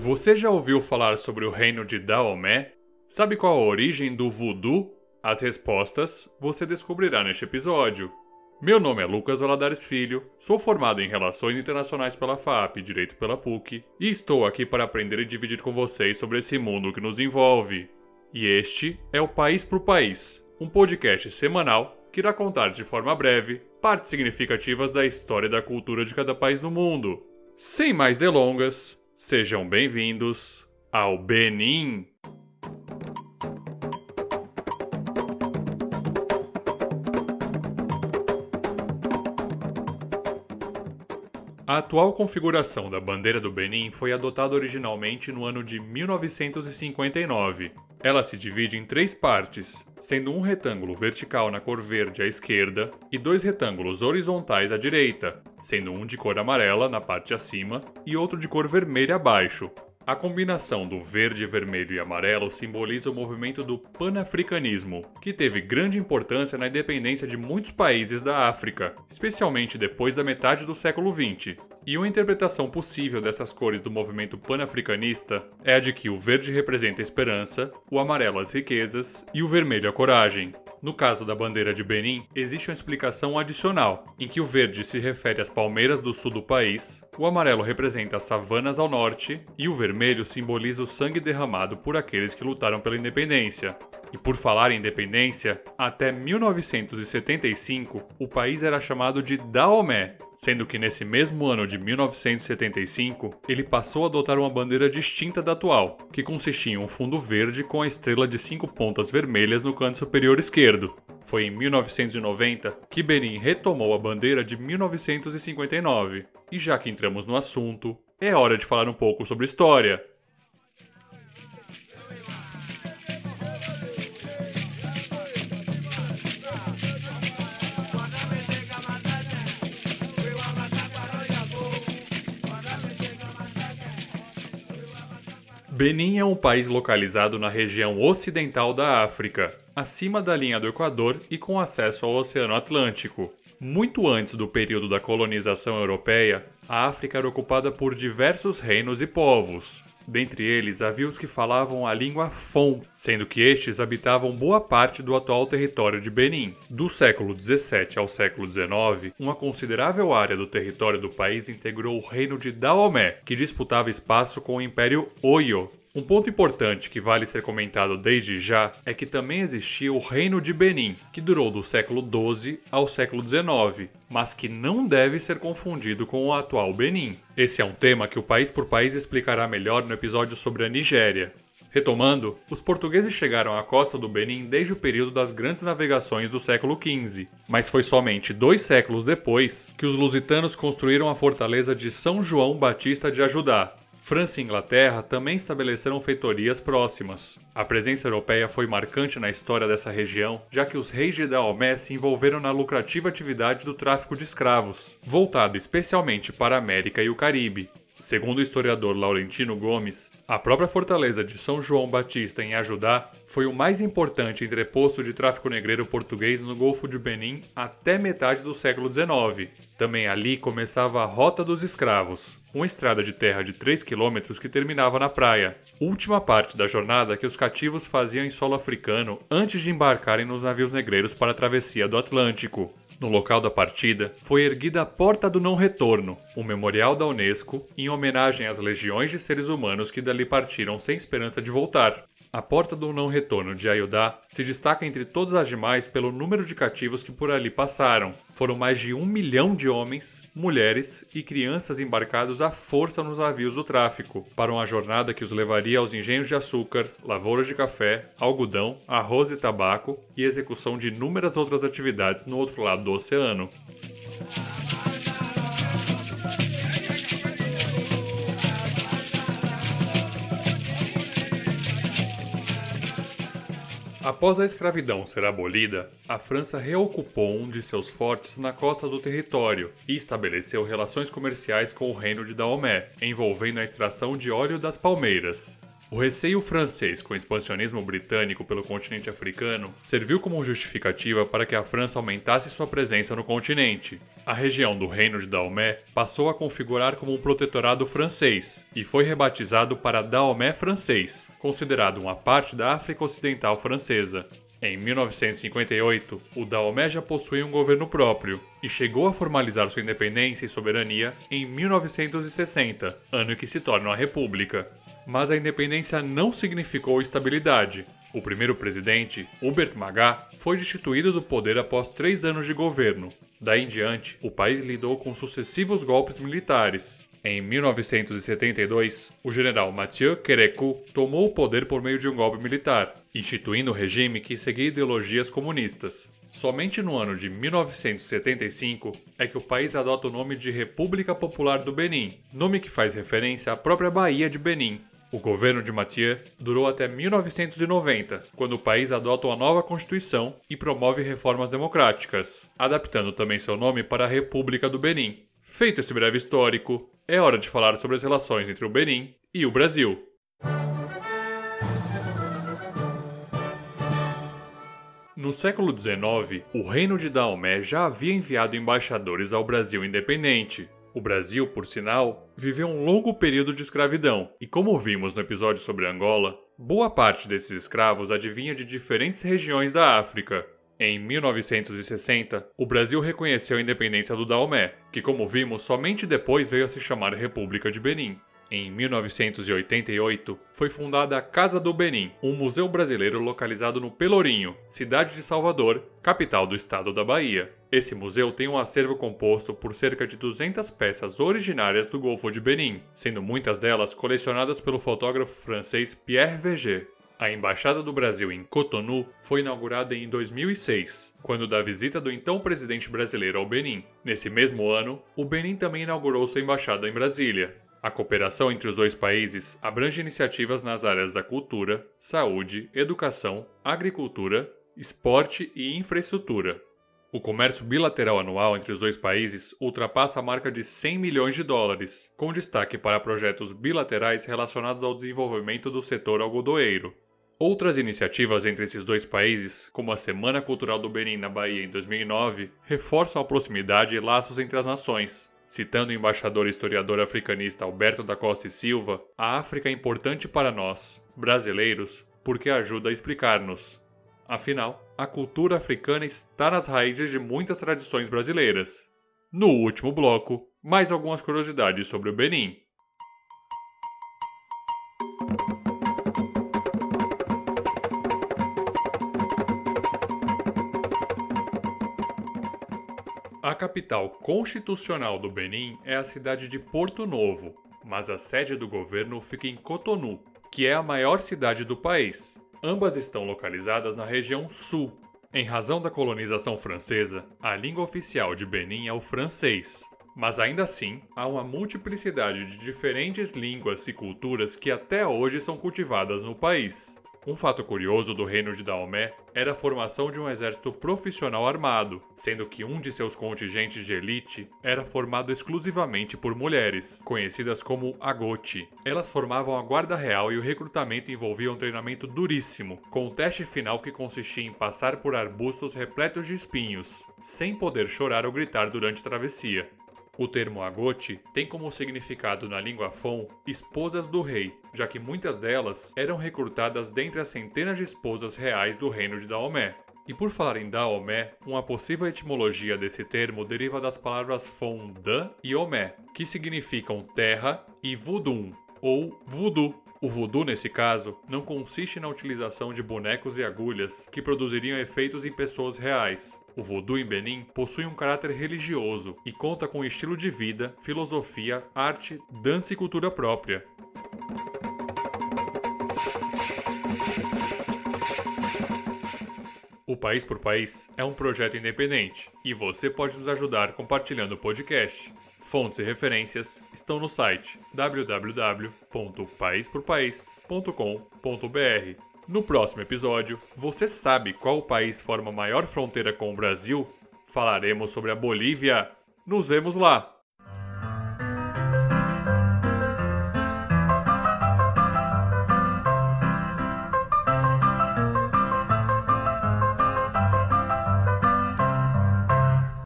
Você já ouviu falar sobre o reino de Daomé? Sabe qual a origem do voodoo? As respostas você descobrirá neste episódio. Meu nome é Lucas Valadares Filho, sou formado em Relações Internacionais pela FAP, Direito pela PUC, e estou aqui para aprender e dividir com vocês sobre esse mundo que nos envolve. E este é o País por País, um podcast semanal que irá contar de forma breve partes significativas da história e da cultura de cada país no mundo. Sem mais delongas, sejam bem-vindos ao Benin. A atual configuração da bandeira do Benin foi adotada originalmente no ano de 1959. Ela se divide em três partes, sendo um retângulo vertical na cor verde à esquerda e dois retângulos horizontais à direita, sendo um de cor amarela na parte acima e outro de cor vermelha abaixo, a combinação do verde, vermelho e amarelo simboliza o movimento do panafricanismo, que teve grande importância na independência de muitos países da África, especialmente depois da metade do século XX. E uma interpretação possível dessas cores do movimento panafricanista é a de que o verde representa a esperança, o amarelo as riquezas e o vermelho a coragem. No caso da bandeira de Benin, existe uma explicação adicional, em que o verde se refere às palmeiras do sul do país, o amarelo representa as savanas ao norte e o vermelho simboliza o sangue derramado por aqueles que lutaram pela independência. E por falar em independência, até 1975 o país era chamado de Daomé, sendo que nesse mesmo ano de 1975 ele passou a adotar uma bandeira distinta da atual, que consistia em um fundo verde com a estrela de cinco pontas vermelhas no canto superior esquerdo. Foi em 1990 que Benin retomou a bandeira de 1959. E já que entramos no assunto, é hora de falar um pouco sobre história. Benin é um país localizado na região ocidental da África, acima da linha do Equador e com acesso ao Oceano Atlântico. Muito antes do período da colonização europeia, a África era ocupada por diversos reinos e povos. Dentre eles havia os que falavam a língua Fon, sendo que estes habitavam boa parte do atual território de Benin. Do século 17 ao século 19, uma considerável área do território do país integrou o reino de Daomé, que disputava espaço com o Império Oyo, um ponto importante que vale ser comentado desde já é que também existia o Reino de Benin, que durou do século XII ao século XIX, mas que não deve ser confundido com o atual Benin. Esse é um tema que o País por País explicará melhor no episódio sobre a Nigéria. Retomando, os portugueses chegaram à costa do Benin desde o período das grandes navegações do século XV, mas foi somente dois séculos depois que os lusitanos construíram a fortaleza de São João Batista de Ajudá, França e Inglaterra também estabeleceram feitorias próximas. A presença europeia foi marcante na história dessa região, já que os reis de Daomé se envolveram na lucrativa atividade do tráfico de escravos, voltado especialmente para a América e o Caribe. Segundo o historiador Laurentino Gomes, a própria fortaleza de São João Batista em Ajudá foi o mais importante entreposto de tráfico negreiro português no Golfo de Benin até metade do século XIX. Também ali começava a Rota dos Escravos, uma estrada de terra de 3 quilômetros que terminava na praia, última parte da jornada que os cativos faziam em solo africano antes de embarcarem nos navios negreiros para a travessia do Atlântico. No local da partida, foi erguida a Porta do Não Retorno, um memorial da Unesco em homenagem às legiões de seres humanos que dali partiram sem esperança de voltar. A Porta do Não Retorno de Ayudá se destaca entre todas as demais pelo número de cativos que por ali passaram. Foram mais de um milhão de homens, mulheres e crianças embarcados à força nos navios do tráfico, para uma jornada que os levaria aos engenhos de açúcar, lavouras de café, algodão, arroz e tabaco e execução de inúmeras outras atividades no outro lado do oceano. Após a escravidão ser abolida, a França reocupou um de seus fortes na costa do território e estabeleceu relações comerciais com o reino de Daomé, envolvendo a extração de óleo das palmeiras. O receio francês com o expansionismo britânico pelo continente africano serviu como justificativa para que a França aumentasse sua presença no continente. A região do Reino de Daomé passou a configurar como um protetorado francês e foi rebatizado para Daomé francês, considerado uma parte da África Ocidental francesa. Em 1958, o Daomé já possuía um governo próprio e chegou a formalizar sua independência e soberania em 1960, ano em que se torna uma república. Mas a independência não significou estabilidade. O primeiro presidente, Hubert Magá, foi destituído do poder após três anos de governo. Daí em diante, o país lidou com sucessivos golpes militares, em 1972, o general Mathieu Kérékou tomou o poder por meio de um golpe militar, instituindo um regime que seguia ideologias comunistas. Somente no ano de 1975 é que o país adota o nome de República Popular do Benin, nome que faz referência à própria Baía de Benin. O governo de Mathieu durou até 1990, quando o país adota uma nova constituição e promove reformas democráticas, adaptando também seu nome para a República do Benin. Feito esse breve histórico, é hora de falar sobre as relações entre o Benin e o Brasil. No século XIX, o Reino de Daomé já havia enviado embaixadores ao Brasil independente. O Brasil, por sinal, viveu um longo período de escravidão, e como vimos no episódio sobre Angola, boa parte desses escravos adivinha de diferentes regiões da África, em 1960, o Brasil reconheceu a independência do Daomé, que, como vimos, somente depois veio a se chamar República de Benin. Em 1988, foi fundada a Casa do Benin, um museu brasileiro localizado no Pelourinho, cidade de Salvador, capital do estado da Bahia. Esse museu tem um acervo composto por cerca de 200 peças originárias do Golfo de Benin, sendo muitas delas colecionadas pelo fotógrafo francês Pierre Verger. A Embaixada do Brasil em Cotonou foi inaugurada em 2006, quando da visita do então presidente brasileiro ao Benin. Nesse mesmo ano, o Benin também inaugurou sua embaixada em Brasília. A cooperação entre os dois países abrange iniciativas nas áreas da cultura, saúde, educação, agricultura, esporte e infraestrutura. O comércio bilateral anual entre os dois países ultrapassa a marca de 100 milhões de dólares, com destaque para projetos bilaterais relacionados ao desenvolvimento do setor algodoeiro, Outras iniciativas entre esses dois países, como a Semana Cultural do Benin na Bahia em 2009, reforçam a proximidade e laços entre as nações. Citando o embaixador e historiador africanista Alberto da Costa e Silva, a África é importante para nós, brasileiros, porque ajuda a explicar-nos. Afinal, a cultura africana está nas raízes de muitas tradições brasileiras. No último bloco, mais algumas curiosidades sobre o Benin. A capital constitucional do Benin é a cidade de Porto Novo, mas a sede do governo fica em Cotonou, que é a maior cidade do país. Ambas estão localizadas na região sul. Em razão da colonização francesa, a língua oficial de Benin é o francês. Mas ainda assim, há uma multiplicidade de diferentes línguas e culturas que até hoje são cultivadas no país. Um fato curioso do reino de Daomé era a formação de um exército profissional armado, sendo que um de seus contingentes de elite era formado exclusivamente por mulheres, conhecidas como agote. Elas formavam a guarda real e o recrutamento envolvia um treinamento duríssimo, com o teste final que consistia em passar por arbustos repletos de espinhos, sem poder chorar ou gritar durante a travessia. O termo agote tem como significado na língua Fon esposas do rei, já que muitas delas eram recrutadas dentre as centenas de esposas reais do reino de Daomé. E por falar em Daomé, uma possível etimologia desse termo deriva das palavras Fon Dan e Omé, que significam terra e Vudum, ou voodoo, o voodoo, nesse caso, não consiste na utilização de bonecos e agulhas que produziriam efeitos em pessoas reais. O voodoo em Benin possui um caráter religioso e conta com estilo de vida, filosofia, arte, dança e cultura própria. O País por País é um projeto independente e você pode nos ajudar compartilhando o podcast. Fontes e referências estão no site www.paisporpaís.com.br. No próximo episódio, você sabe qual país forma maior fronteira com o Brasil? Falaremos sobre a Bolívia. Nos vemos lá!